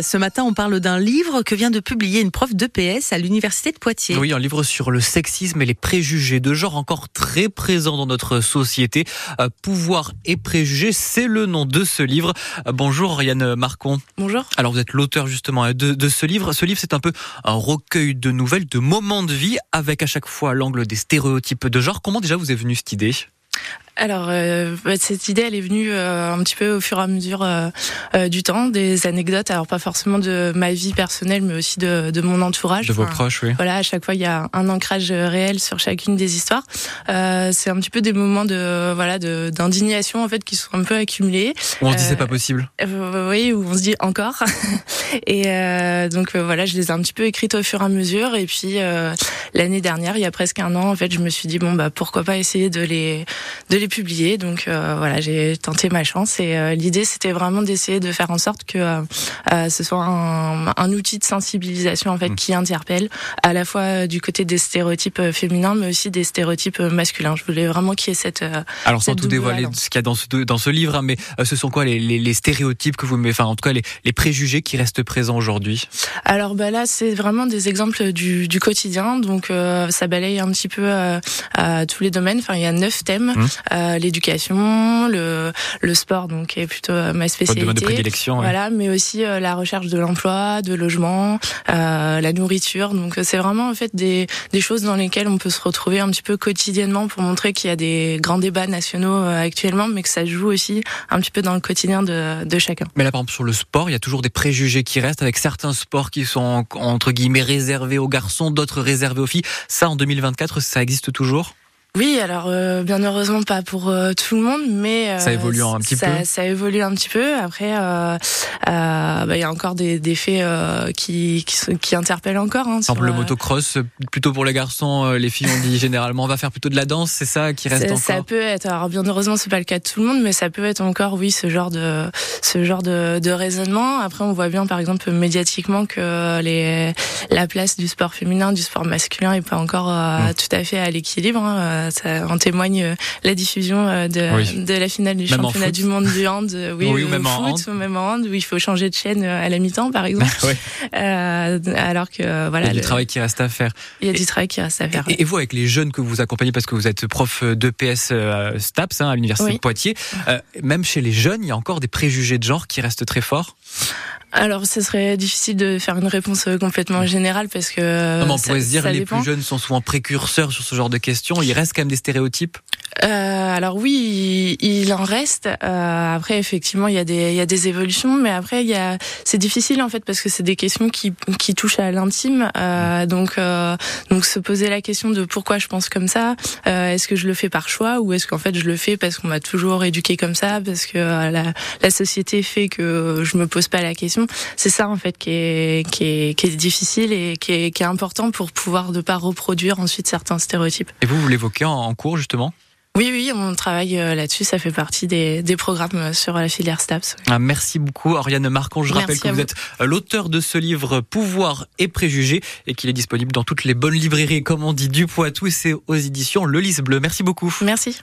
Ce matin, on parle d'un livre que vient de publier une prof d'EPS à l'université de Poitiers. Oui, un livre sur le sexisme et les préjugés de genre encore très présents dans notre société. Euh, Pouvoir et préjugés, c'est le nom de ce livre. Euh, bonjour Yann Marcon. Bonjour. Alors vous êtes l'auteur justement de, de, ce livre. Ce livre, c'est un peu un recueil de nouvelles, de moments de vie, avec à chaque fois l'angle des stéréotypes de genre. Comment déjà vous est venue cette idée? Alors euh, bah, cette idée, elle est venue euh, un petit peu au fur et à mesure euh, euh, du temps, des anecdotes. Alors pas forcément de ma vie personnelle, mais aussi de, de mon entourage. De vos proches, oui. Voilà, à chaque fois il y a un ancrage réel sur chacune des histoires. c'est un petit peu des moments de voilà d'indignation en fait qui sont un peu accumulés. Où on se dit c'est pas possible. oui, où on se dit encore. et donc voilà, je les ai un petit peu écrites au fur et à mesure. Et puis l'année dernière, il y a presque un an, en fait, je me suis dit bon bah pourquoi pas essayer de les de les publier. Donc euh, voilà, j'ai tenté ma chance et euh, l'idée c'était vraiment d'essayer de faire en sorte que euh, ce soit un, un, outil de sensibilisation en fait mmh. qui interpelle à la fois du côté des stéréotypes féminins mais aussi des stéréotypes masculins. Je voulais vraiment qu'il y ait cette alors sans tout dévoiler ce qu'il y a dans ce dans ce livre, hein, mais ce sont quoi les, les, les, stéréotypes que vous mettez, enfin en tout cas les, les préjugés qui restent présents aujourd'hui? Alors bah là c'est vraiment des exemples du, du quotidien, donc ça balaye un petit peu à tous les domaines. Enfin il y a neuf thèmes. Mmh. Euh, l'éducation, le, le sport, donc est plutôt euh, ma spécialité. de prédilection. Voilà, mais aussi euh, la recherche de l'emploi, de logement, la nourriture. Donc c'est vraiment en fait des, des choses dans lesquelles on peut se retrouver un petit peu quotidiennement pour montrer qu'il y a des grands débats nationaux actuellement, mais que ça joue aussi un petit peu dans le quotidien de, de chacun. Mais là, par exemple, sur le sport, il y a toujours des préjugés qui restent avec certains sports qui sont entre guillemets réservés aux garçons, d'autres réservés aux filles. Ça, en 2024, ça existe toujours? Oui, alors euh, bien heureusement pas pour euh, tout le monde, mais euh, ça évolue un petit ça, peu. Ça évolue un petit peu. Après, il euh, bah, y a encore des, des faits qui, qui, qui interpellent encore. Hein, Par exemple, le motocross, plutôt pour les garçons, les filles on dit généralement on va faire plutôt de la danse, c'est ça qui reste encore. Ça peut être. Alors bien heureusement c'est pas le cas de tout le monde, mais ça peut être encore oui ce genre de ce genre de, de raisonnement. Après on voit bien par exemple médiatiquement que les la place du sport féminin, du sport masculin est pas encore mmh. tout à fait à l'équilibre. Hein ça en témoigne euh, la diffusion euh, de, de la finale du championnat du monde du hand, euh, oui, oui ou même en foot, ou même en hand, où il faut changer de chaîne à la mi-temps, par exemple. euh, alors que voilà, il y a du travail qui reste à faire. Il y a du travail qui reste à faire. Et, vous, avec les jeunes que vous accompagnez, parce que vous êtes prof d'EPS STAPS hein, à l'université de Poitiers, même chez les jeunes, il y a encore des préjugés de genre qui restent très forts? Alors, ce serait difficile de faire une réponse euh, complètement générale parce que. Non, on pourrait se dire les plus jeunes sont souvent précurseurs sur ce genre de questions. Il reste quand même des stéréotypes. Euh, alors oui, il, en reste. Euh, après, effectivement, il y a des il y a des évolutions, mais après, il y a c'est difficile en fait parce que c'est des questions qui qui touchent à l'intime. Euh, donc euh, donc se poser la question de pourquoi je pense comme ça. Euh, est-ce que je le fais par choix ou est-ce qu'en fait je le fais parce qu'on m'a toujours éduqué comme ça, parce que la la société fait que je me pose pas la question. C'est ça en fait qui est qui est qui est difficile et qui est qui est important pour pouvoir ne pas reproduire ensuite certains stéréotypes. Et vous vous l'évoquez en cours justement? Oui, oui, on travaille euh, là-dessus. Ça fait partie des, des programmes euh, sur la filière STAPS. Ah, merci beaucoup, Oriane Marcon. Je rappelle que vous, êtes euh, l'auteur de ce livre Pouvoir et préjugés et qu'il est disponible dans toutes les bonnes librairies, comme on dit, du Poitou. Et c'est aux éditions Le Lys Bleu. Merci beaucoup. Merci.